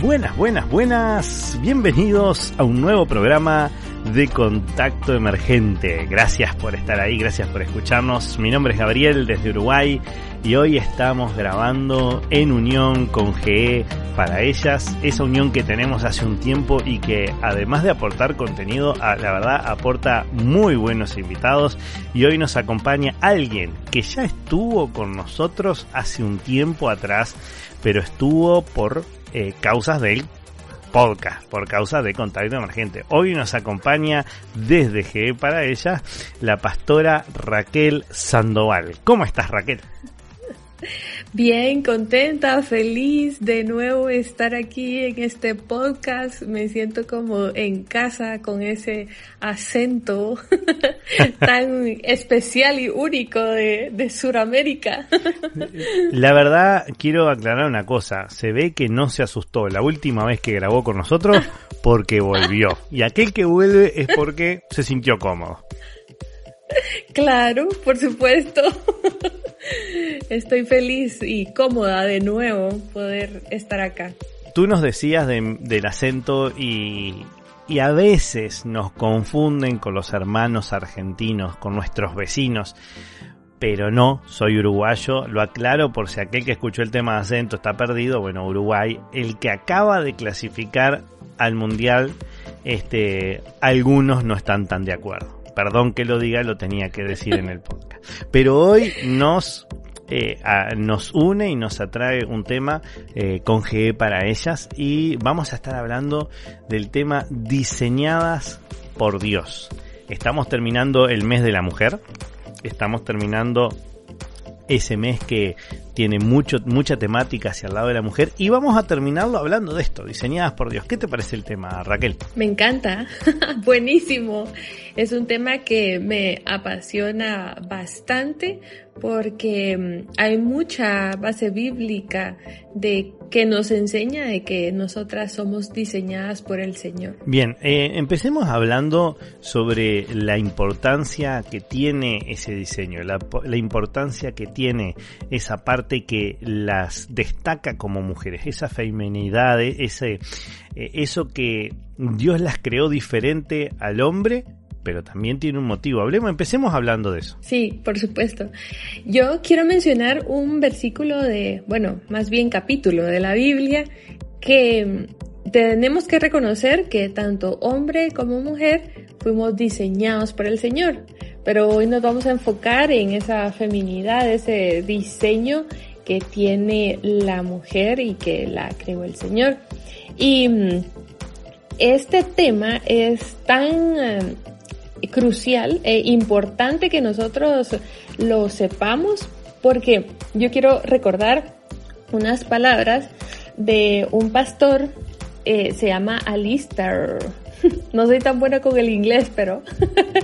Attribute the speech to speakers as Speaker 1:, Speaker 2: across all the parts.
Speaker 1: Buenas, buenas, buenas. Bienvenidos a un nuevo programa de Contacto Emergente. Gracias por estar ahí, gracias por escucharnos. Mi nombre es Gabriel desde Uruguay y hoy estamos grabando en unión con GE para ellas, esa unión que tenemos hace un tiempo y que además de aportar contenido, la verdad aporta muy buenos invitados y hoy nos acompaña alguien que ya estuvo con nosotros hace un tiempo atrás, pero estuvo por eh, causas del podcast, por causa de contacto emergente. Hoy nos acompaña desde GE para ella la pastora Raquel Sandoval. ¿Cómo estás Raquel?
Speaker 2: Bien, contenta, feliz de nuevo estar aquí en este podcast. Me siento como en casa con ese acento tan especial y único de, de Sudamérica.
Speaker 1: La verdad, quiero aclarar una cosa. Se ve que no se asustó la última vez que grabó con nosotros porque volvió. Y aquel que vuelve es porque se sintió cómodo.
Speaker 2: Claro, por supuesto. Estoy feliz y cómoda de nuevo poder estar acá.
Speaker 1: Tú nos decías del acento y, a veces nos confunden con los hermanos argentinos, con nuestros vecinos. Pero no, soy uruguayo, lo aclaro por si aquel que escuchó el tema de acento está perdido, bueno, Uruguay, el que acaba de clasificar al mundial, este, algunos no están tan de acuerdo. Perdón que lo diga, lo tenía que decir en el podcast. Pero hoy nos eh, nos une y nos atrae un tema eh, con GE para ellas y vamos a estar hablando del tema diseñadas por Dios. Estamos terminando el mes de la mujer, estamos terminando ese mes que tiene mucho, mucha temática hacia el lado de la mujer y vamos a terminarlo hablando de esto, diseñadas por Dios. ¿Qué te parece el tema, Raquel?
Speaker 2: Me encanta, buenísimo. Es un tema que me apasiona bastante porque mm, hay mucha base bíblica de que nos enseña de que nosotras somos diseñadas por el Señor.
Speaker 1: Bien, eh, empecemos hablando sobre la importancia que tiene ese diseño, la, la importancia que tiene esa parte que las destaca como mujeres, esa feminidad, ese, eh, eso que Dios las creó diferente al hombre pero también tiene un motivo. Hablemos, empecemos hablando de eso.
Speaker 2: Sí, por supuesto. Yo quiero mencionar un versículo de, bueno, más bien capítulo de la Biblia que tenemos que reconocer que tanto hombre como mujer fuimos diseñados por el Señor. Pero hoy nos vamos a enfocar en esa feminidad, ese diseño que tiene la mujer y que la creó el Señor. Y mm, este tema es tan eh, crucial e importante que nosotros lo sepamos porque yo quiero recordar unas palabras de un pastor, eh, se llama Alistair. No soy tan buena con el inglés, pero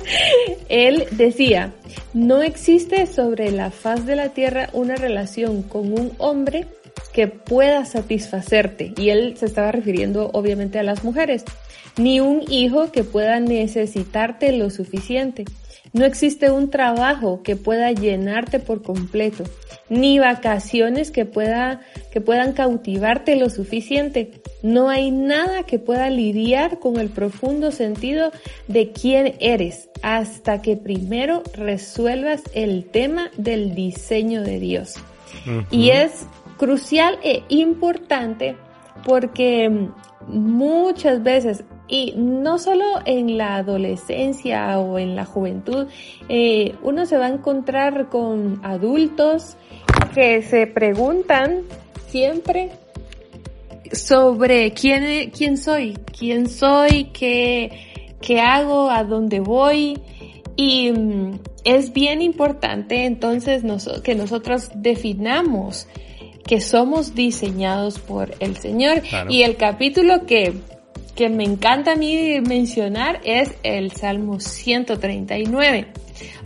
Speaker 2: él decía, no existe sobre la faz de la tierra una relación con un hombre que pueda satisfacerte. Y él se estaba refiriendo obviamente a las mujeres ni un hijo que pueda necesitarte lo suficiente. No existe un trabajo que pueda llenarte por completo, ni vacaciones que, pueda, que puedan cautivarte lo suficiente. No hay nada que pueda lidiar con el profundo sentido de quién eres hasta que primero resuelvas el tema del diseño de Dios. Y es crucial e importante porque muchas veces, y no solo en la adolescencia o en la juventud, eh, uno se va a encontrar con adultos que se preguntan siempre sobre quién, quién soy, quién soy, qué, qué hago, a dónde voy. Y mm, es bien importante entonces que nosotros definamos que somos diseñados por el Señor. Y el capítulo que, que me encanta a mí mencionar es el Salmo 139.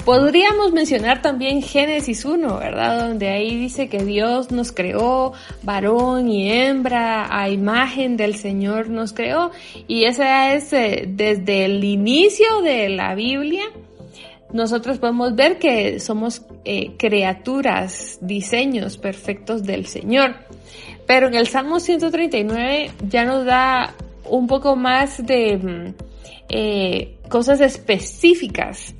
Speaker 2: Podríamos mencionar también Génesis 1, ¿verdad? Donde ahí dice que Dios nos creó, varón y hembra, a imagen del Señor nos creó. Y esa es eh, desde el inicio de la Biblia, nosotros podemos ver que somos eh, criaturas, diseños perfectos del Señor. Pero en el Salmo 139 ya nos da un poco más de mm, eh, cosas específicas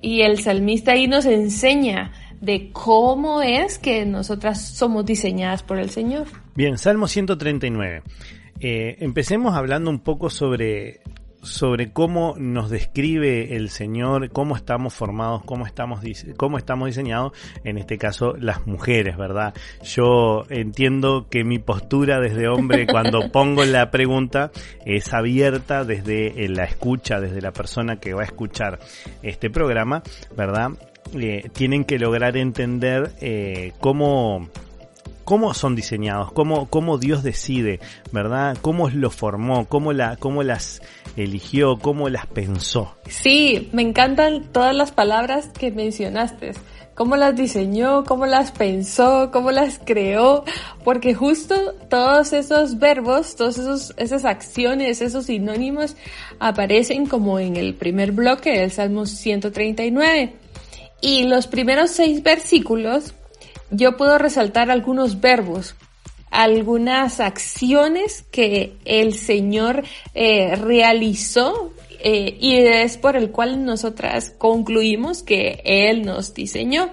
Speaker 2: y el salmista ahí nos enseña de cómo es que nosotras somos diseñadas por el Señor.
Speaker 1: Bien, Salmo 139. Eh, empecemos hablando un poco sobre, sobre cómo nos describe el Señor, cómo estamos formados, cómo estamos, cómo estamos diseñados, en este caso las mujeres, ¿verdad? Yo entiendo que mi postura desde hombre cuando pongo la pregunta es abierta desde la escucha, desde la persona que va a escuchar este programa, ¿verdad? Eh, tienen que lograr entender eh, cómo cómo son diseñados, cómo, cómo Dios decide, ¿verdad? Cómo lo formó, cómo, la, cómo las eligió, cómo las pensó.
Speaker 2: Sí, me encantan todas las palabras que mencionaste. Cómo las diseñó, cómo las pensó, cómo las creó, porque justo todos esos verbos, todas esas acciones, esos sinónimos aparecen como en el primer bloque del Salmo 139. Y los primeros seis versículos yo puedo resaltar algunos verbos, algunas acciones que el Señor eh, realizó eh, y es por el cual nosotras concluimos que Él nos diseñó.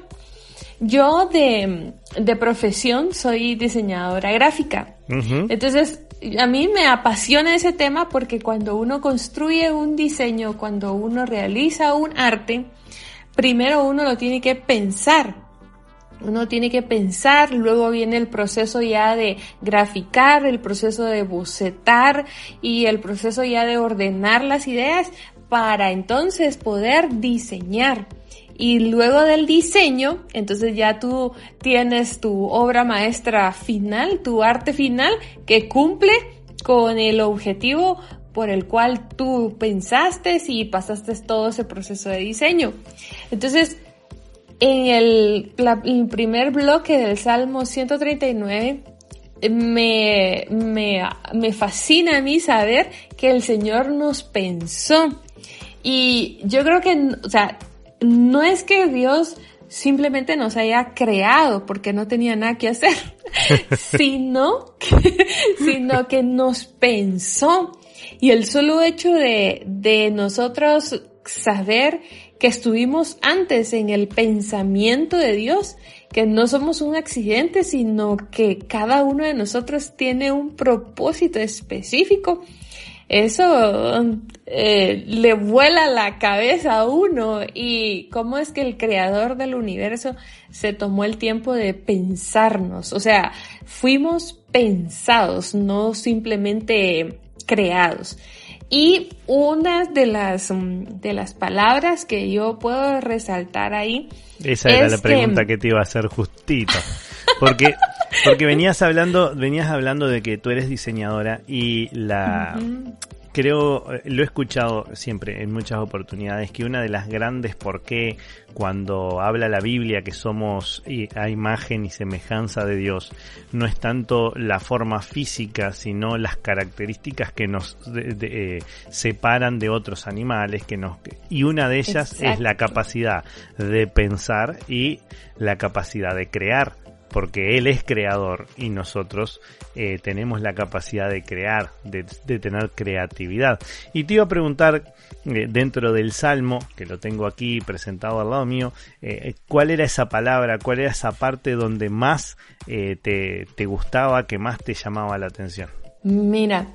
Speaker 2: Yo de, de profesión soy diseñadora gráfica. Entonces, a mí me apasiona ese tema porque cuando uno construye un diseño, cuando uno realiza un arte, primero uno lo tiene que pensar uno tiene que pensar, luego viene el proceso ya de graficar, el proceso de bocetar y el proceso ya de ordenar las ideas para entonces poder diseñar. Y luego del diseño, entonces ya tú tienes tu obra maestra final, tu arte final, que cumple con el objetivo por el cual tú pensaste y pasaste todo ese proceso de diseño. Entonces, en el, primer bloque del Salmo 139 me, me, me fascina a mí saber que el Señor nos pensó. Y yo creo que, o sea, no es que Dios simplemente nos haya creado porque no tenía nada que hacer, sino que, sino que nos pensó. Y el solo hecho de, de nosotros saber que estuvimos antes en el pensamiento de Dios, que no somos un accidente, sino que cada uno de nosotros tiene un propósito específico. Eso eh, le vuela la cabeza a uno y cómo es que el creador del universo se tomó el tiempo de pensarnos. O sea, fuimos pensados, no simplemente creados. Y una de las, mm, de las palabras que yo puedo resaltar ahí.
Speaker 1: Esa era la pregunta que... te iba a hacer justito. Porque, porque venías hablando, venías hablando de que tú eres diseñadora y la, creo, eh, lo he escuchado siempre en muchas oportunidades, que una de las grandes por qué cuando habla la Biblia que somos a imagen y semejanza de Dios, no es tanto la forma física, sino las características que nos eh, separan de otros animales, que nos, y una de ellas es la capacidad de pensar y la capacidad de crear porque Él es creador y nosotros eh, tenemos la capacidad de crear, de, tener creatividad. Y te iba a preguntar, eh, dentro del Salmo, que lo tengo aquí presentado al lado mío, eh, ¿cuál era esa palabra, cuál era esa parte donde más te, te gustaba, que más te llamaba la atención?
Speaker 2: Mira,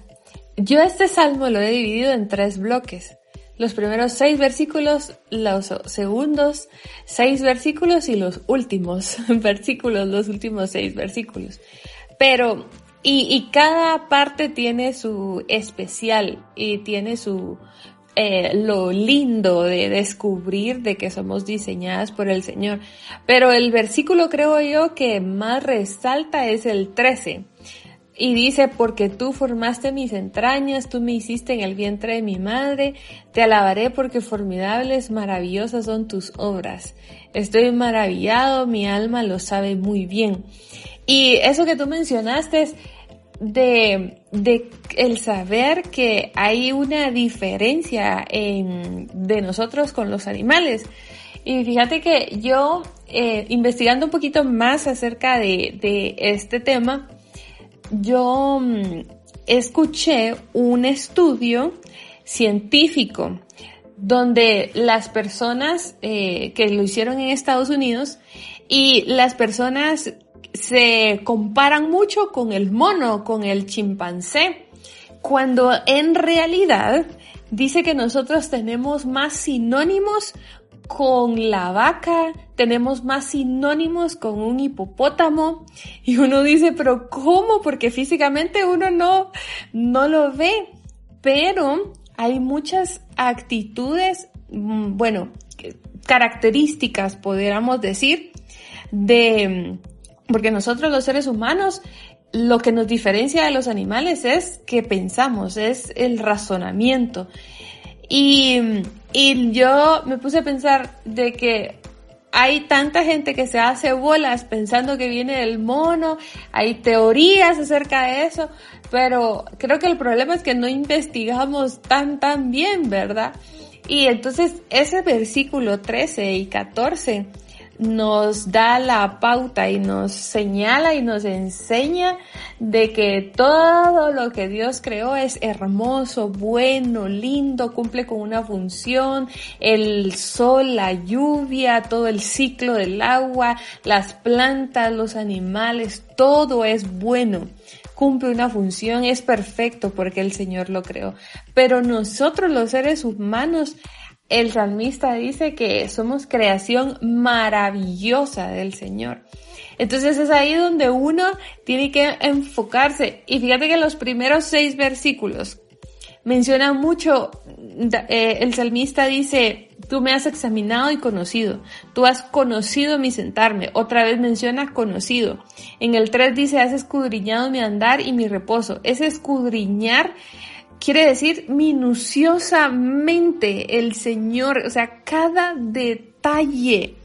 Speaker 2: yo este salmo lo he dividido en tres bloques. Los primeros seis versículos, los segundos seis versículos y los últimos versículos, los últimos seis versículos. Pero, y, cada parte tiene su especial y tiene su, eh, lo lindo de descubrir de que somos diseñadas por el Señor. Pero el versículo creo yo que más resalta es el 13. Y dice, porque tú formaste mis entrañas, tú me hiciste en el vientre de mi madre, te alabaré porque formidables, maravillosas son tus obras. Estoy maravillado, mi alma lo sabe muy bien. Y eso que tú mencionaste de, de el saber que hay una diferencia en, de nosotros con los animales. Y fíjate que yo, eh, investigando un poquito más acerca de, de este tema, yo mm, escuché un estudio científico donde las personas eh, que lo hicieron en Estados Unidos y las personas se comparan mucho con el mono, con el chimpancé, cuando en realidad dice que nosotros tenemos más sinónimos con la vaca, tenemos más sinónimos con un hipopótamo y uno dice, pero ¿cómo? Porque físicamente uno no, no lo ve, pero hay muchas actitudes, mm, bueno, características, podríamos decir, de, porque nosotros los seres humanos, lo que nos diferencia de los animales es que pensamos, es el razonamiento. Y, y yo me puse a pensar de que hay tanta gente que se hace bolas pensando que viene del mono, hay teorías acerca de eso, pero creo que el problema es que no investigamos tan tan bien, ¿verdad? Y entonces ese versículo 13 y 14 nos da la pauta y nos señala y nos enseña de que todo lo que Dios creó es hermoso, bueno, lindo, cumple con una función, el sol, la lluvia, todo el ciclo del agua, las plantas, los animales, todo es bueno cumple una función, es perfecto porque el Señor lo creó. Pero nosotros los seres humanos el salmista dice que somos creación maravillosa del Señor. Entonces es ahí donde uno tiene que enfocarse. Y fíjate que los primeros seis versículos mencionan mucho, eh, el salmista dice, tú me has examinado y conocido, tú has conocido mi sentarme, otra vez menciona conocido. En el 3 dice, has escudriñado mi andar y mi reposo. Ese escudriñar quiere decir minuciosamente el Señor, o sea, cada detalle.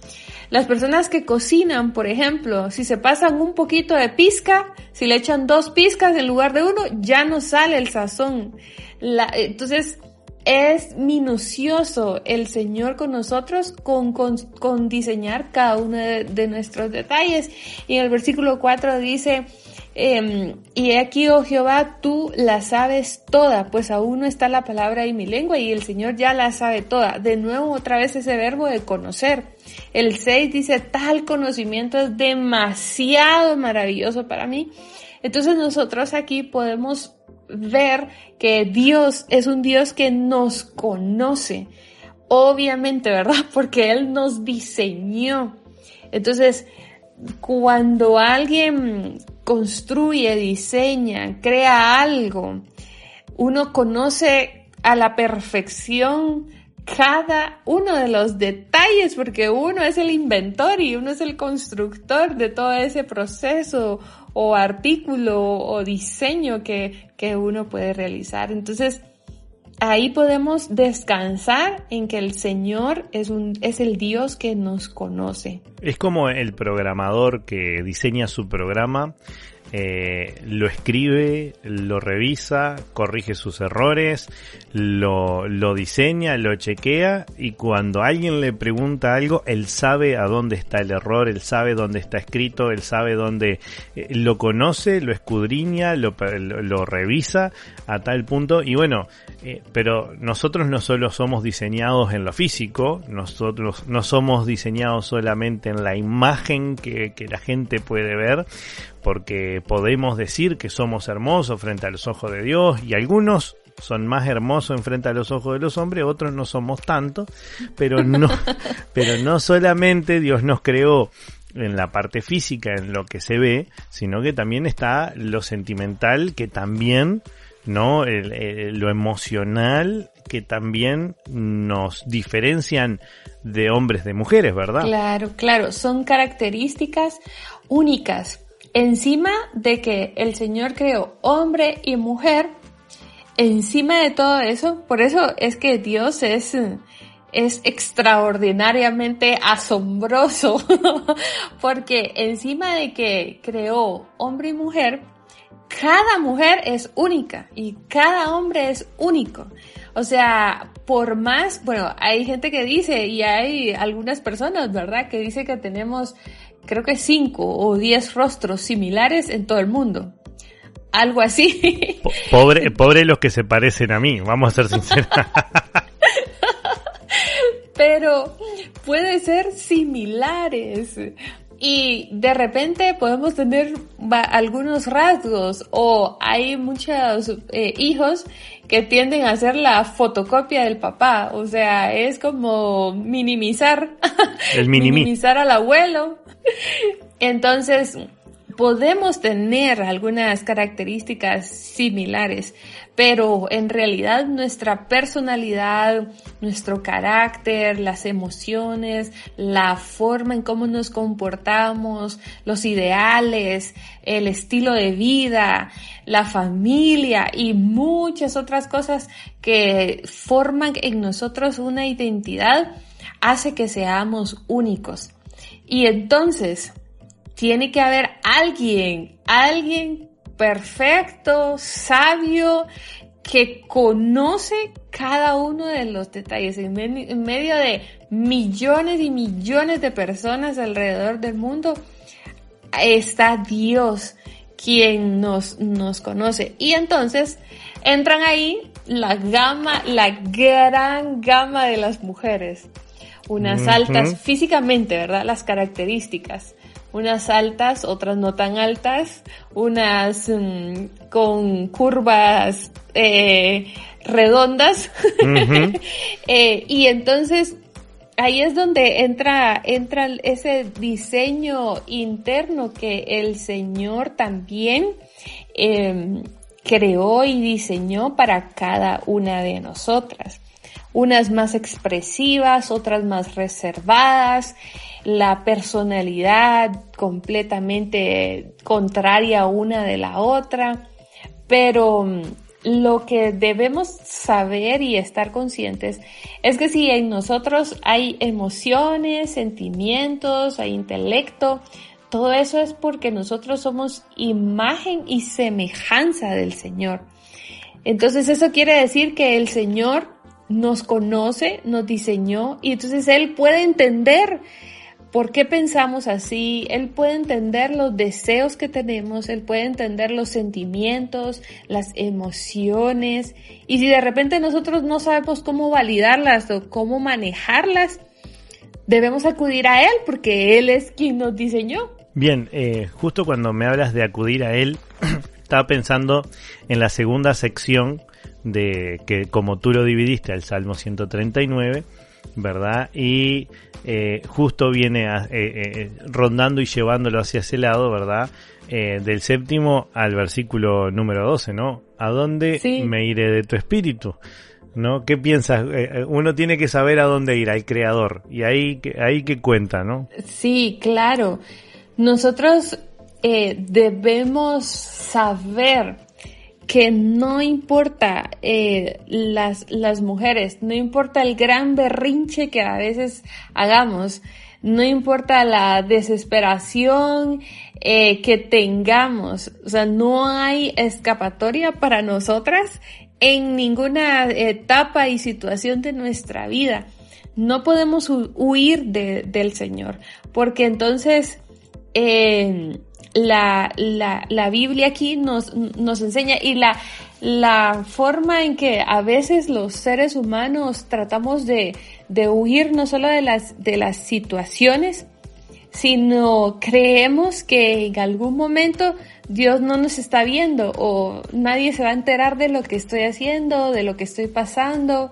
Speaker 2: Las personas que cocinan, por ejemplo, si se pasan un poquito de pizca, si le echan dos pizcas en lugar de uno, ya no sale el sazón. entonces, es minucioso el Señor con nosotros con, diseñar cada uno de, nuestros detalles. Y en el versículo 4 dice, eh, y aquí, oh Jehová, tú la sabes toda, pues aún no está la palabra en mi lengua y el Señor ya la sabe toda. De nuevo, otra vez ese verbo de conocer. El 6 dice, tal conocimiento es demasiado maravilloso para mí. Entonces nosotros aquí podemos ver que Dios es un Dios que nos conoce. Obviamente, ¿verdad? Porque Él nos diseñó. Entonces, cuando alguien construye, diseña, crea algo, uno conoce a la perfección cada uno de los detalles, porque uno es el inventor y uno es el constructor de todo ese proceso o artículo o diseño que, que uno puede realizar. Entonces, ahí podemos descansar en que el Señor es, un, es el Dios que nos conoce.
Speaker 1: Es como el programador que diseña su programa eh, lo escribe, lo revisa, corrige sus errores, lo, lo diseña, lo chequea y cuando alguien le pregunta algo, él sabe a dónde está el error, él sabe dónde está escrito, él sabe dónde eh, lo conoce, lo escudriña, lo, lo, revisa a tal punto y bueno, eh, pero nosotros no solo somos diseñados en lo físico, nosotros no somos diseñados solamente en la imagen que, que la gente puede ver, porque podemos decir que somos hermosos frente a los ojos de Dios y algunos son más hermosos en frente a los ojos de los hombres, otros no somos tanto, pero no, pero no solamente Dios nos creó en la parte física, en lo que se ve, sino que también está lo sentimental que también, ¿no? lo emocional que también nos diferencian de hombres de mujeres, ¿verdad?
Speaker 2: Claro, claro, son características únicas. Encima de que el Señor creó hombre y mujer, encima de todo eso, por eso es que Dios es, es extraordinariamente asombroso, porque encima de que creó hombre y mujer, cada mujer es única y cada hombre es único. O sea, por más, bueno, hay gente que dice y hay algunas personas, ¿verdad? Que dice que tenemos, creo que cinco o diez rostros similares en todo el mundo. Algo así.
Speaker 1: Pobre, pobre los que se parecen a mí, vamos a ser sinceros.
Speaker 2: Pero puede ser similares. Y de repente podemos tener algunos rasgos o hay muchos eh, hijos que tienden a hacer la fotocopia del papá. O sea, es como minimizar.
Speaker 1: El
Speaker 2: minimizar al abuelo. Entonces, podemos tener algunas características similares, pero en realidad nuestra personalidad, nuestro carácter, las emociones, la forma en cómo nos comportamos, los ideales, el estilo de vida, la familia y muchas otras cosas que forman en nosotros una identidad, hace que seamos únicos. Y entonces, tiene que haber alguien, alguien perfecto, sabio, que conoce cada uno de los detalles. En, medio de millones y millones de personas alrededor del mundo, está Dios quien nos, nos conoce. Y entonces entran ahí la gama, la gran gama de las mujeres. Unas altas físicamente, ¿verdad? Las características unas altas, otras no tan altas, unas mm, con curvas eh, redondas. Eh, y entonces ahí es donde entra, entra ese diseño interno que el Señor también em, creó y diseñó para cada una de nosotras. Unas más expresivas, otras más reservadas, la personalidad completamente contraria una de la otra, pero mm, lo que debemos saber y estar conscientes es que si en nosotros hay emociones, sentimientos, hay intelecto, todo eso es porque nosotros somos imagen y semejanza del Señor. Entonces eso quiere decir que el Señor nos conoce, nos diseñó y entonces Él puede entender por qué pensamos así, Él puede entender los deseos que tenemos, Él puede entender los sentimientos, las emociones, y si de repente nosotros no sabemos cómo validarlas o cómo manejarlas, debemos acudir a Él porque Él es quien nos diseñó.
Speaker 1: Bien, eh, justo cuando me hablas de acudir a Él, estaba pensando en la segunda sección de que como tú lo dividiste al Salmo 139, ¿verdad? Y eh, justo viene eh, eh, rondando y llevándolo hacia ese lado, ¿verdad? del séptimo al versículo número 12, ¿no? ¿A dónde me iré de tu espíritu? ¿No? ¿Qué piensas? uno tiene que saber a dónde ir, al creador. Y ahí, ahí que cuenta, ¿no?
Speaker 2: Sí, claro. Nosotros debemos saber que no importa eh, las, las mujeres, no importa el gran berrinche que a veces hagamos, no importa la desesperación eh, que tengamos, o sea, no hay escapatoria para nosotras en ninguna etapa y situación de nuestra vida. No podemos huir de, del Señor, porque entonces eh, la, la, la Biblia aquí nos, nos enseña y la, la forma en que a veces los seres humanos tratamos de, de huir no solo de las, de las situaciones, sino creemos que en algún momento Dios no nos está viendo o nadie se va a enterar de lo que estoy haciendo, de lo que estoy pasando,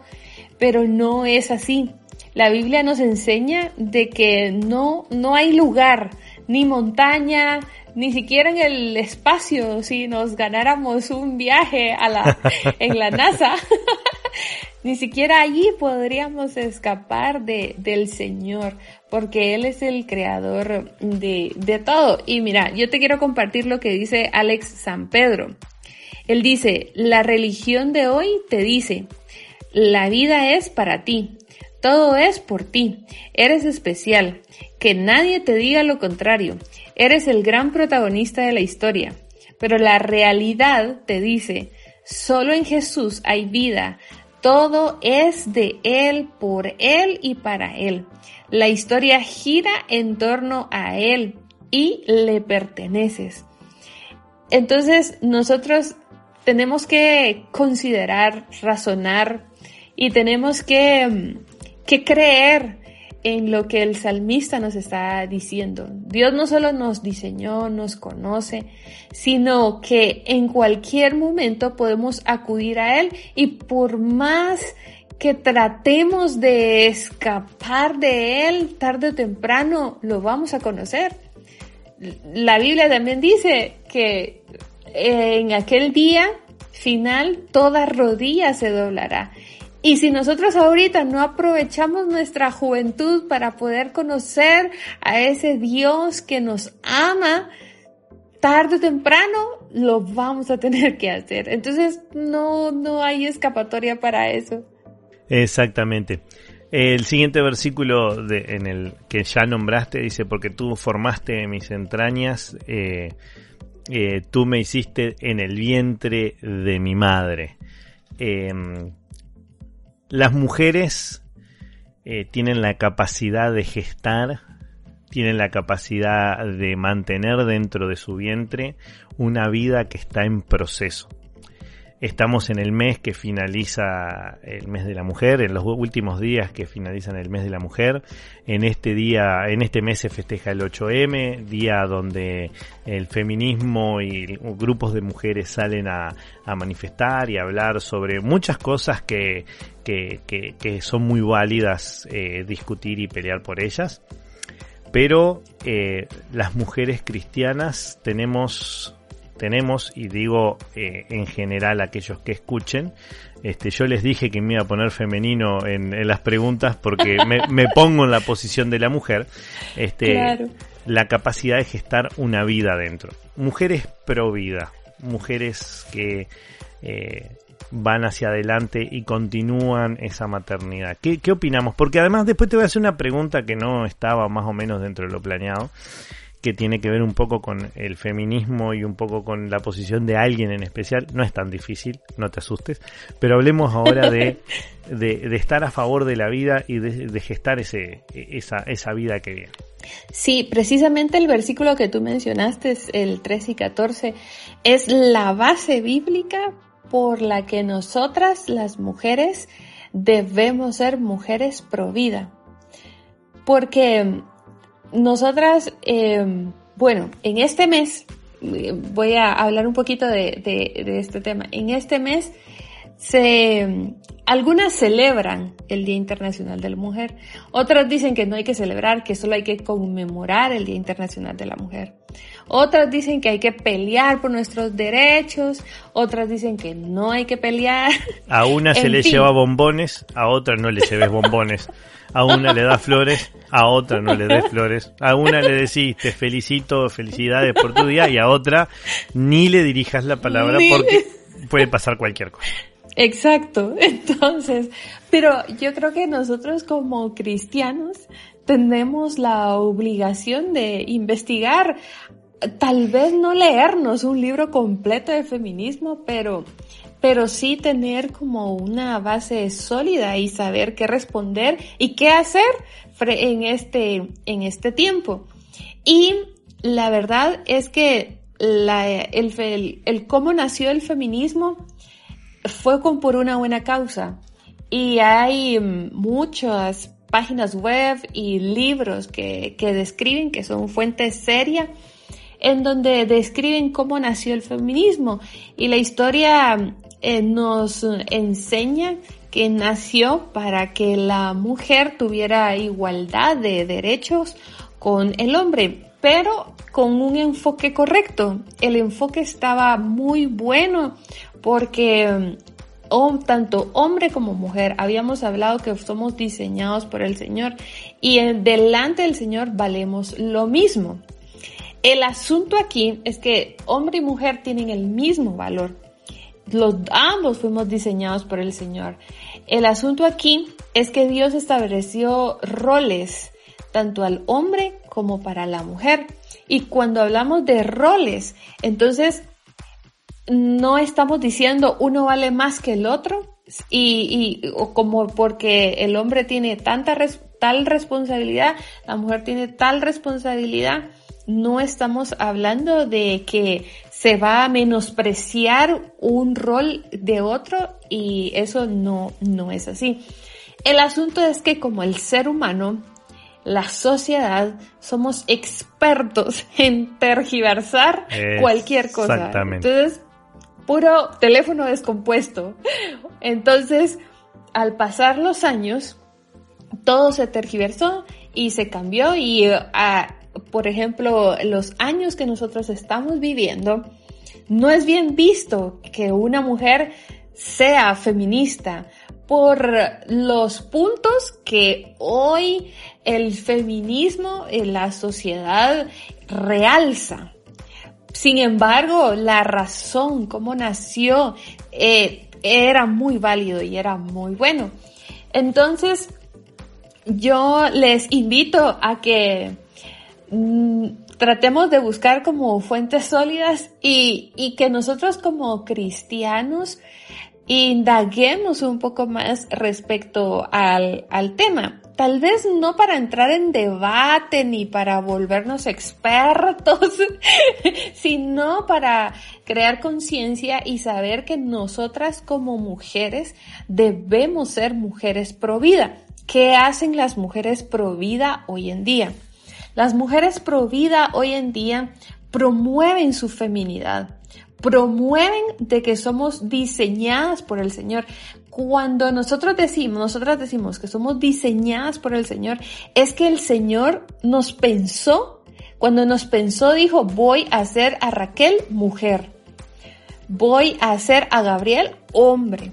Speaker 2: pero no es así. La Biblia nos enseña de que no, no hay lugar, ni montaña, ni siquiera en el espacio, si nos ganáramos un viaje a la, en la NASA, ni siquiera allí podríamos escapar de, del Señor, porque Él es el creador de, de todo. Y mira, yo te quiero compartir lo que dice Alex San Pedro. Él dice, la religión de hoy te dice, la vida es para ti, todo es por ti. Eres especial. Que nadie te diga lo contrario. Eres el gran protagonista de la historia. Pero la realidad te dice, solo en Jesús hay vida. Todo es de Él, por Él y para Él. La historia gira en torno a Él y le perteneces. Entonces nosotros tenemos que considerar, razonar y tenemos que mm, que creer en lo que el salmista nos está diciendo. Dios no solo nos diseñó, nos conoce, sino que en cualquier momento podemos acudir a Él y por más que tratemos de escapar de Él, tarde o temprano lo vamos a conocer. La Biblia también dice que en aquel día final toda rodilla se doblará y si nosotros ahorita no aprovechamos nuestra juventud para poder conocer a ese Dios que nos ama, tarde o temprano lo vamos a tener que hacer. Entonces no, no hay escapatoria para eso.
Speaker 1: Exactamente. El siguiente versículo en el que ya nombraste dice, porque tú formaste mis entrañas, eh, eh, tú me hiciste en el vientre de mi madre. Em, las mujeres eh, tienen la capacidad de gestar, tienen la capacidad de mantener dentro de su vientre una vida que está en proceso. Estamos en el mes que finaliza el mes de la mujer, en los últimos días que finalizan el mes de la mujer. En este día, en este mes se festeja el 8M, día donde el feminismo y grupos de mujeres salen a, manifestar y a hablar sobre muchas cosas que, que, son muy válidas eh, discutir y pelear por ellas. Pero eh, las mujeres cristianas tenemos tenemos, y digo eh, en general aquellos que escuchen, este, yo les dije que me iba a poner femenino en, las preguntas porque me, pongo en la posición de la mujer, este, la capacidad de gestar una vida dentro. Mujeres pro vida, mujeres que eh, van hacia adelante y continúan esa maternidad. ¿Qué, ¿Qué opinamos? Porque además después te voy a hacer una pregunta que no estaba más o menos dentro de lo planeado que tiene que ver un poco con el feminismo y un poco con la posición de alguien en especial. No es tan difícil, no te asustes, pero hablemos ahora de, de, estar a favor de la vida y de, gestar ese, esa, esa vida que viene.
Speaker 2: Sí, precisamente el versículo que tú mencionaste, el 13 y 14, es la base bíblica por la que nosotras, las mujeres, debemos ser mujeres pro vida. Porque nosotras, eh, bueno, en este mes, voy a hablar un poquito de, este tema. En este mes, se, algunas celebran el Día Internacional de la Mujer, otras dicen que no hay que celebrar, que solo hay que conmemorar el Día Internacional de la Mujer. Otras dicen que hay que pelear por nuestros derechos, otras dicen que no hay que pelear.
Speaker 1: A una se le lleva bombones, a otra no le lleves bombones. A una le da flores, a otra no le des flores. A una le decís te felicito, felicidades por tu día y a otra ni le dirijas la palabra porque puede pasar cualquier cosa.
Speaker 2: Exacto. Entonces, pero yo creo que nosotros como cristianos tenemos la obligación de investigar, tal vez no leernos un libro completo de feminismo, pero pero sí tener como una base sólida y saber qué responder y qué hacer en este, en este tiempo. Y la verdad es que el, cómo nació el feminismo fue con, por una buena causa. Y hay muchas páginas web y libros que, que describen que son fuentes serias en donde describen cómo nació el feminismo y la historia eh, nos enseña que nació para que la mujer tuviera igualdad de derechos con el hombre, pero con un enfoque correcto. El enfoque estaba muy bueno porque tanto hombre como mujer, habíamos hablado que somos diseñados por el Señor y delante del Señor valemos lo mismo. El asunto aquí es que hombre y mujer tienen el mismo valor. Los ambos fuimos diseñados por el Señor. El asunto aquí es que Dios estableció roles tanto al hombre como para la mujer. Y cuando hablamos de roles, entonces no estamos diciendo uno vale más que el otro y, y o como porque el hombre tiene tanta tal responsabilidad, la mujer tiene tal responsabilidad, no estamos hablando de que se va a menospreciar un rol de otro y eso no, no es así. El asunto es que como el ser humano, la sociedad, somos expertos en tergiversar cualquier cosa.
Speaker 1: Exactamente.
Speaker 2: Entonces, puro teléfono descompuesto. Entonces, al pasar los años, todo se tergiversó y se cambió y, ah, por ejemplo, los años que nosotros estamos viviendo, no es bien visto que una mujer sea feminista por los puntos que hoy el feminismo en la sociedad realza. Sin embargo, la razón, cómo nació, eh, era muy válido y era muy bueno. Entonces, yo les invito a que mm, tratemos de buscar como fuentes sólidas y, y que nosotros como cristianos indaguemos un poco más respecto al, al tema. Tal vez no para entrar en debate ni para volvernos expertos, sino para crear conciencia y saber que nosotras como mujeres debemos ser mujeres pro vida. ¿Qué hacen las mujeres pro vida hoy en día? Las mujeres pro vida hoy en día promueven su feminidad, promueven de que somos diseñadas por el Señor. Cuando nosotros decimos, nosotras decimos que somos diseñadas por el Señor, es que el Señor nos pensó, cuando nos pensó dijo, voy a hacer a Raquel mujer, voy a hacer a Gabriel hombre.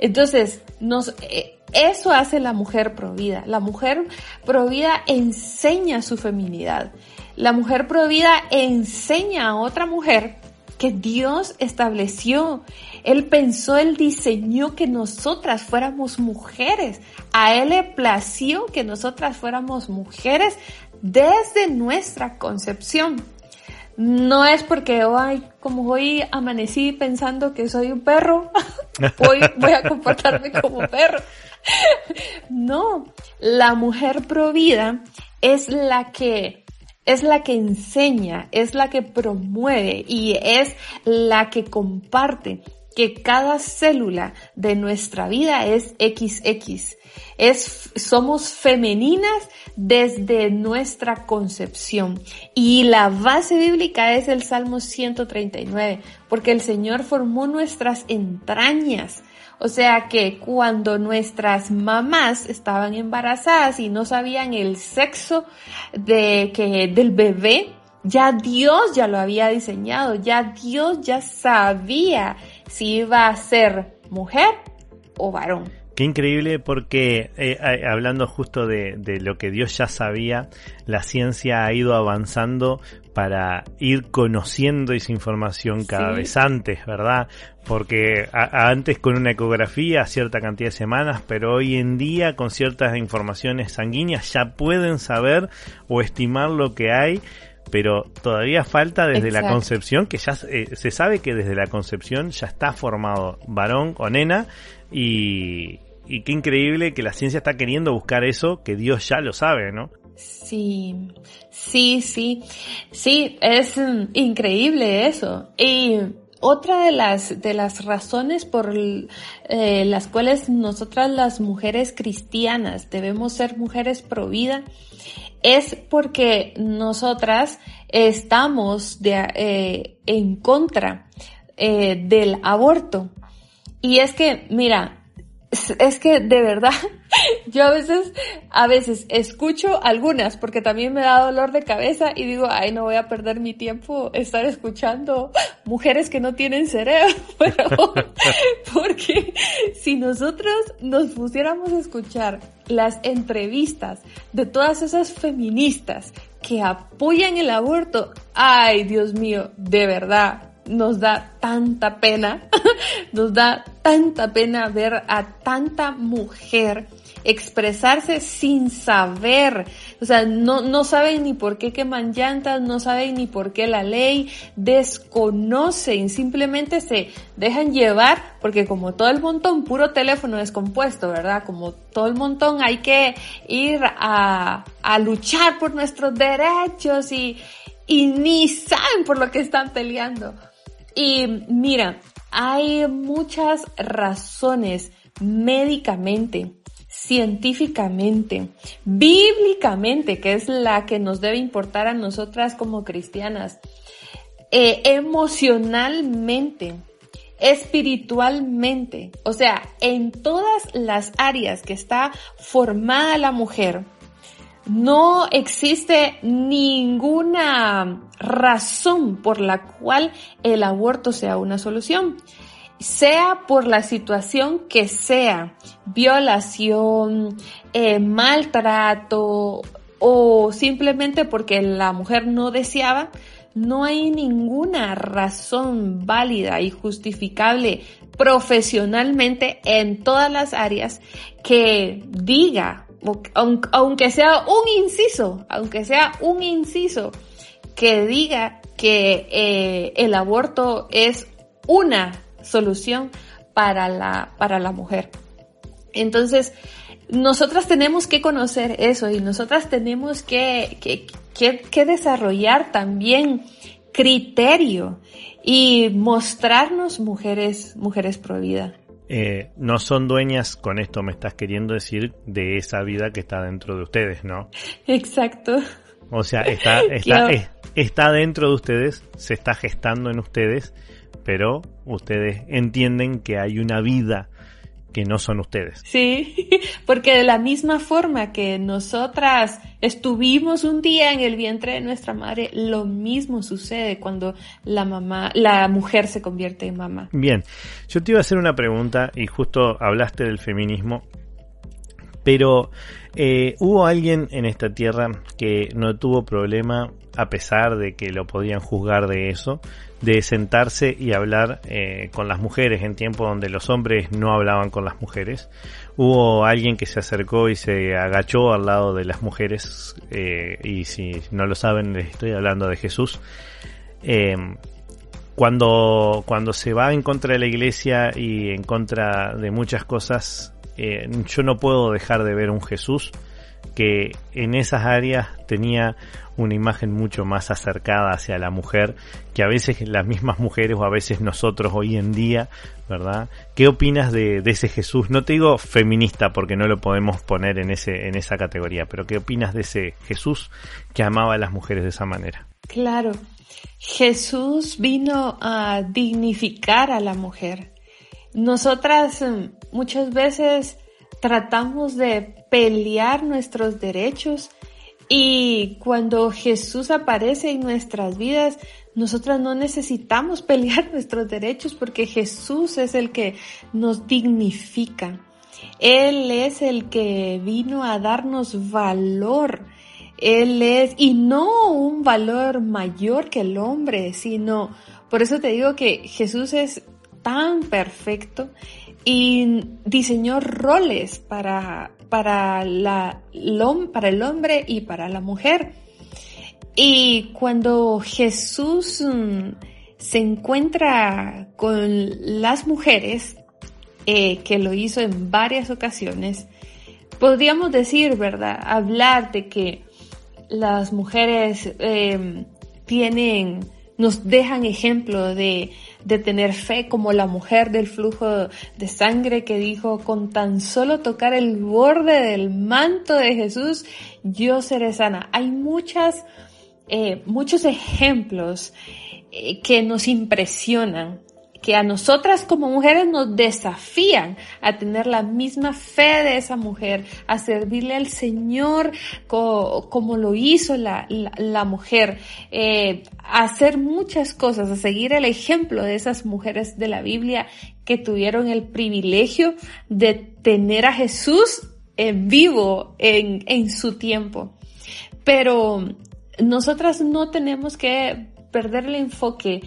Speaker 2: Entonces, nos, eh, eso hace la mujer provida. La mujer provida enseña su feminidad. La mujer provida enseña a otra mujer que Dios estableció. Él pensó, Él diseñó que nosotras fuéramos mujeres. A Él le plació que nosotras fuéramos mujeres desde nuestra concepción. No es porque hoy, como hoy amanecí pensando que soy un perro, hoy voy a comportarme como perro. No, la mujer provida es la que es la que enseña, es la que promueve y es la que comparte que cada célula de nuestra vida es XX. Es, somos femeninas desde nuestra concepción. Y la base bíblica es el Salmo 139, porque el Señor formó nuestras entrañas o sea que cuando nuestras mamás estaban embarazadas y no sabían el sexo de que del bebé, ya Dios ya lo había diseñado, ya Dios ya sabía si iba a ser mujer o varón.
Speaker 1: Qué increíble porque eh, hablando justo de, lo que Dios ya sabía, la ciencia ha ido avanzando para ir conociendo esa información cada vez antes, ¿verdad? Porque antes con una ecografía cierta cantidad de semanas, pero hoy en día con ciertas informaciones sanguíneas ya pueden saber o estimar lo que hay pero todavía falta desde la concepción, que ya eh, se sabe que desde la concepción ya está formado varón o nena y, y qué increíble que la ciencia está queriendo buscar eso que Dios ya lo sabe, ¿no?
Speaker 2: Sí, sí, sí, sí, es increíble eso. Y otra de las, de las razones por eh, las cuales nosotras las mujeres cristianas debemos ser mujeres pro vida es porque nosotras estamos de, eh, en contra eh, del aborto. Y es que, mira, es que de verdad, yo a veces, a veces escucho algunas porque también me da dolor de cabeza y digo, ay, no voy a perder mi tiempo estar escuchando mujeres que no tienen cerebro, porque si nosotros nos pusiéramos a escuchar las entrevistas de todas esas feministas que apoyan el aborto, ay, Dios mío, de verdad, nos da tanta pena, nos da tanta pena ver a tanta mujer expresarse sin saber, o sea, no, no saben ni por qué queman llantas, no saben ni por qué la ley, desconocen, simplemente se dejan llevar, porque como todo el montón, puro teléfono descompuesto, ¿verdad? Como todo el montón hay que ir a, a luchar por nuestros derechos y, y ni saben por lo que están peleando. Y mira, hay muchas razones médicamente, científicamente, bíblicamente, que es la que nos debe importar a nosotras como cristianas, eh, emocionalmente, espiritualmente, o sea, en todas las áreas que está formada la mujer, no existe ninguna razón por la cual el aborto sea una solución. Sea por la situación que sea, violación, eh, maltrato o simplemente porque la mujer no deseaba, no hay ninguna razón válida y justificable profesionalmente en todas las áreas que diga aunque sea un inciso, aunque sea un inciso que diga que eh, el aborto es una solución para la, para la mujer. Entonces, nosotras tenemos que conocer eso y nosotras tenemos que, que, desarrollar también criterio y mostrarnos mujeres, mujeres pro.
Speaker 1: Eh, no son dueñas, con esto me estás queriendo decir, de esa vida que está dentro de ustedes, ¿no?
Speaker 2: Exacto.
Speaker 1: O sea, está, está, está dentro de ustedes, se está gestando en ustedes, pero ustedes entienden que hay una vida que no son ustedes.
Speaker 2: Sí, porque de la misma forma que nosotras estuvimos un día en el vientre de nuestra madre, lo mismo sucede cuando la mamá, la mujer se convierte en mamá.
Speaker 1: Bien, yo te iba a hacer una pregunta y justo hablaste del feminismo, pero eh, hubo alguien en esta tierra que no tuvo problema a pesar de que lo podían juzgar de eso, de sentarse y hablar eh, con las mujeres en tiempo donde los hombres no hablaban con las mujeres. Hubo alguien que se acercó y se agachó al lado de las mujeres eh, y si no lo saben les estoy hablando de Jesús. Eh, cuando, cuando se va en contra de la iglesia y en contra de muchas cosas, yo no puedo dejar de ver un Jesús que en esas áreas tenía una imagen mucho más acercada hacia la mujer que a veces las mismas mujeres o a veces nosotros hoy en día, ¿verdad? ¿Qué opinas de, ese Jesús? No te digo feminista porque no lo podemos poner en, ese, en esa categoría, pero ¿qué opinas de ese Jesús que amaba a las mujeres de esa manera?
Speaker 2: Claro, Jesús vino a dignificar a la mujer. Nosotras mm, muchas veces tratamos de pelear nuestros derechos y cuando Jesús aparece en nuestras vidas, nosotras no necesitamos pelear nuestros derechos porque Jesús es el que nos dignifica. Él es el que vino a darnos valor. Él es, y no un valor mayor que el hombre, sino, por eso te digo que Jesús es tan perfecto y diseñó roles para, para, la, para el hombre y para la mujer. Y cuando Jesús mm, se encuentra con las mujeres, eh, que lo hizo en varias ocasiones, podríamos decir, ¿verdad? Hablar de que las mujeres em, tienen, nos dejan ejemplo de de tener fe como la mujer del flujo de sangre que dijo, con tan solo tocar el borde del manto de Jesús, yo seré sana. Hay muchas, eh, muchos ejemplos eh, que nos impresionan que a nosotras como mujeres nos desafían a tener la misma fe de esa mujer, a servirle al Señor como lo hizo la, mujer, eh, a hacer muchas cosas, a seguir el ejemplo de esas mujeres de la Biblia que tuvieron el privilegio de tener a Jesús en vivo en, en su tiempo. Pero nosotras no tenemos que perder el enfoque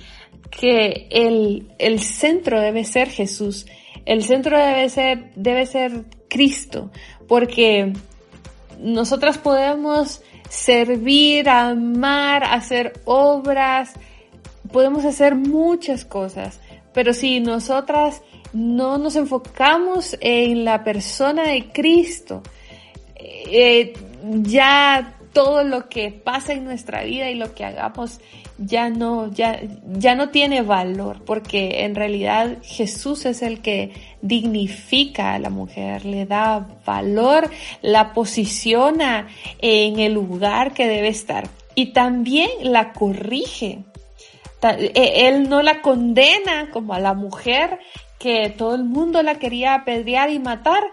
Speaker 2: que el, el centro debe ser Jesús. El centro debe ser, debe ser Cristo, porque nosotras podemos servir, amar, hacer obras, podemos hacer muchas cosas, pero si nosotras no nos enfocamos en la persona de Cristo, eh, ya todo lo que pasa en nuestra vida y lo que hagamos ya no, ya, ya no tiene valor, porque en realidad Jesús es el que dignifica a la mujer, le da valor, la posiciona en el lugar que debe estar y también la corrige. E, él no la condena como a la mujer que todo el mundo la quería apedrear y matar,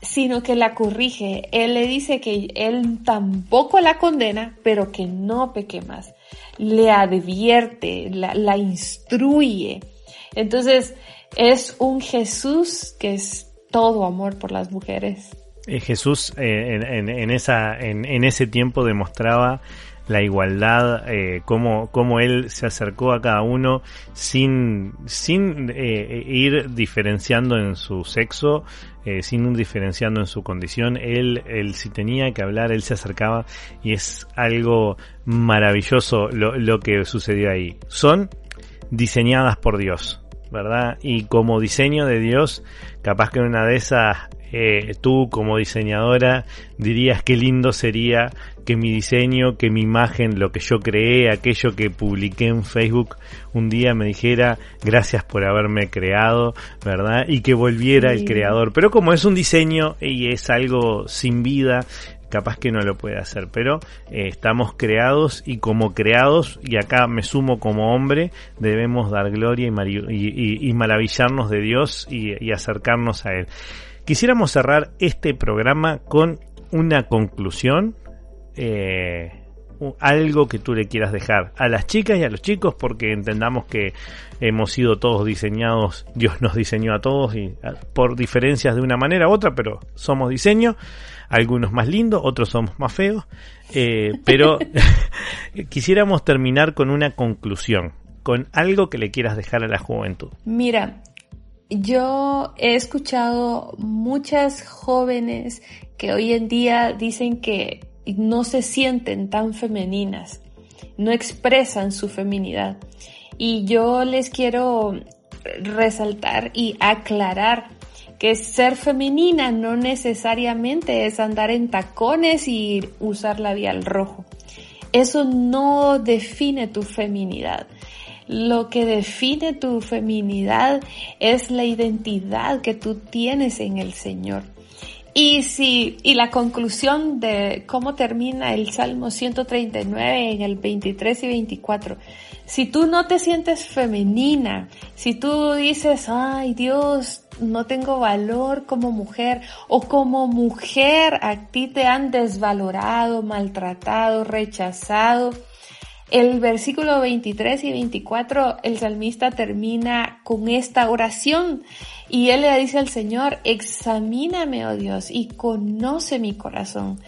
Speaker 2: sino que la corrige. Él le dice que él tampoco la condena, pero que no peque más. Le advierte, la, instruye. Entonces, es un Jesús que es todo amor por las mujeres.
Speaker 1: Eh, Jesús eh, en, esa, en, ese tiempo demostraba la igualdad, eh, cómo, él se acercó a cada uno sin, sin eh, ir diferenciando en su sexo, eh, sin diferenciando en su condición. Él, él si tenía que hablar, él se acercaba y es algo maravilloso lo, lo que sucedió ahí. Son diseñadas por Dios. ¿verdad? Y como diseño de Dios, capaz que una de esas eh, tú como diseñadora dirías qué lindo sería que mi diseño, que mi imagen, lo que yo creé, aquello que publiqué en Facebook, un día me dijera gracias por haberme creado, ¿verdad? Y que volviera el creador. Pero como es un diseño y es algo sin vida, capaz que no lo puede hacer, pero eh, estamos creados y como creados, y acá me sumo como hombre, debemos dar gloria y, maravillarnos de Dios y acercarnos a Él. Quisiéramos cerrar este programa con una conclusión, eh, algo que tú le quieras dejar a las chicas y a los chicos, porque entendamos que hemos sido todos diseñados, Dios nos diseñó a todos y por diferencias de una manera u otra, pero somos diseño, algunos más lindos, otros somos más feos, eh, pero quisiéramos terminar con una conclusión, con algo que le quieras dejar a la juventud.
Speaker 2: Mira, yo he escuchado muchas jóvenes que hoy en día dicen que no se sienten tan femeninas, no expresan su feminidad. Y yo les quiero resaltar y aclarar que ser femenina no necesariamente es andar en tacones y usar labial rojo. Eso no define tu feminidad. Lo que define tu feminidad es la identidad que tú tienes en el Señor. Y si, y la conclusión de cómo termina el Salmo 139 en el 23 y 24. Si tú no te sientes femenina, si tú dices, ay Dios, no tengo valor como mujer o como mujer a ti te han desvalorado, maltratado, rechazado, el versículo 23 y 24, el salmista termina con esta oración y él le dice al Señor, examíname, oh Dios, y conoce mi corazón.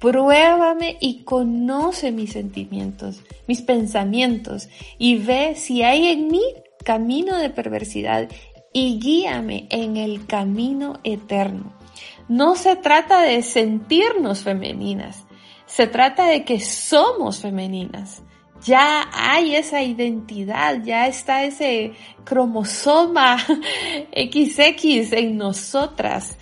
Speaker 2: Pruébame y conoce mis sentimientos, mis pensamientos, y ve si hay en mí camino de perversidad y guíame en el camino eterno. No se trata de sentirnos femeninas, se trata de que somos femeninas ya hay esa identidad, ya está ese cromosoma XX en nosotras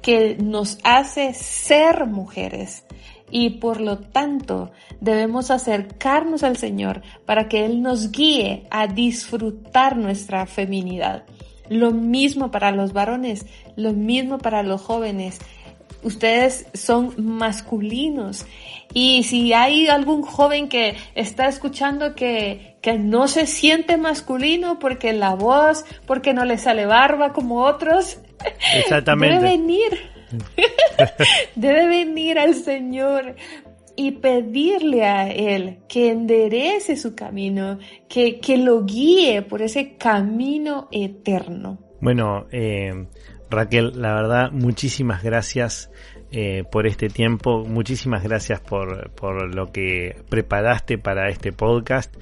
Speaker 2: que nos hace ser mujeres. y por lo tanto debemos acercarnos al Señor para que Él nos guíe a disfrutar nuestra feminidad. Lo mismo para los varones, lo mismo para los jóvenes. Ustedes son masculinos y si hay algún joven que está escuchando que, que no se siente masculino porque la voz, porque no le sale barba como otros,
Speaker 1: Exactamente.
Speaker 2: debe venir. debe venir al Señor y pedirle a Él que enderece su camino, que, que lo guíe por ese camino eterno.
Speaker 1: Bueno, eh, Raquel, la verdad, muchísimas gracias eh, por este tiempo, muchísimas gracias por, por lo que preparaste para este podcast.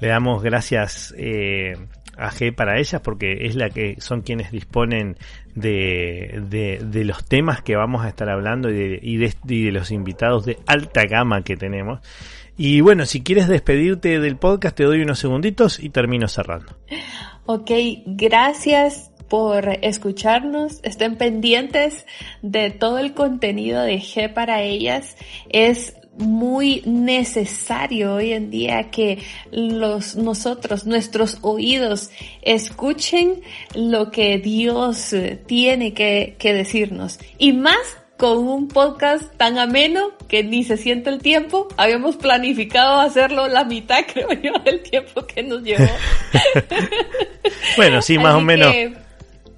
Speaker 1: Le damos gracias eh, a G para ellas porque es la que son quienes disponen de, de, los temas que vamos a estar hablando y de, y de, y de los invitados de alta gama que tenemos. Y bueno, si quieres despedirte del podcast, te doy unos segunditos y termino cerrando.
Speaker 2: Ok, gracias por escucharnos. Estén pendientes de todo el contenido de G para ellas. Es muy necesario hoy en día que los nosotros nuestros oídos escuchen lo que Dios tiene que, que decirnos y más con un podcast tan ameno que ni se siente el tiempo. Habíamos planificado hacerlo la mitad, creo yo, del tiempo que nos llevó.
Speaker 1: bueno, sí, más
Speaker 2: Así
Speaker 1: o menos.
Speaker 2: que-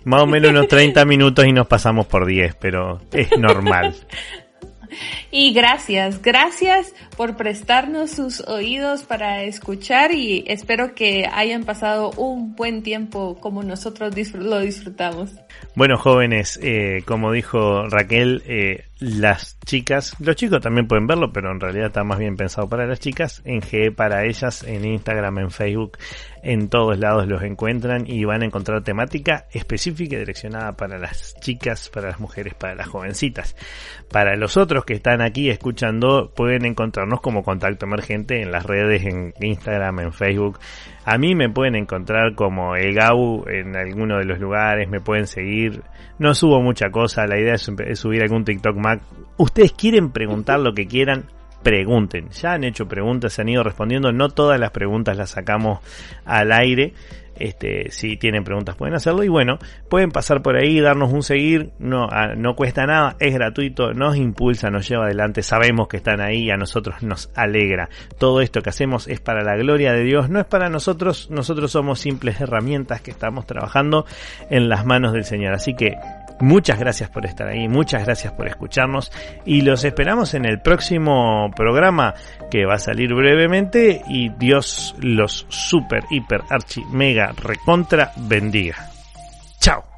Speaker 1: Más o menos unos 30 minutos y nos pasamos por 10, pero es normal.
Speaker 2: Y gracias, gracias por prestarnos sus oídos para escuchar y espero que hayan pasado un buen tiempo como nosotros lo disfrutamos.
Speaker 1: Bueno, jóvenes, eh, como dijo Raquel, eh, las chicas, los chicos también pueden verlo, pero en realidad está más bien pensado para las chicas, en GE para ellas, en Instagram, en Facebook, en todos lados los encuentran y van a encontrar temática específica y direccionada para las chicas, para las mujeres, para las jovencitas. Para los otros que están aquí escuchando, pueden encontrarnos como Contacto Emergente en las redes, en Instagram, en Facebook. A mí me pueden encontrar como el Gau en alguno de los lugares, me pueden seguir. No subo mucha cosa, la idea es, es subir algún TikTok Mac. Ustedes quieren preguntar lo que quieran, pregunten. Ya han hecho preguntas, se han ido respondiendo. No todas las preguntas las sacamos al aire. Este, si tienen preguntas pueden hacerlo y bueno, pueden pasar por ahí, darnos un seguir, no, a- no cuesta nada, es gratuito, nos impulsa, nos lleva adelante, sabemos que están ahí y a nosotros nos alegra. Todo esto que hacemos es para la gloria de Dios, no es para nosotros, nosotros somos simples herramientas que estamos trabajando en las manos del Señor. Así que Muchas gracias por estar ahí, muchas gracias por escucharnos y los esperamos en el próximo programa que va a salir brevemente y Dios los super, hiper, archi, mega, recontra bendiga. Chao.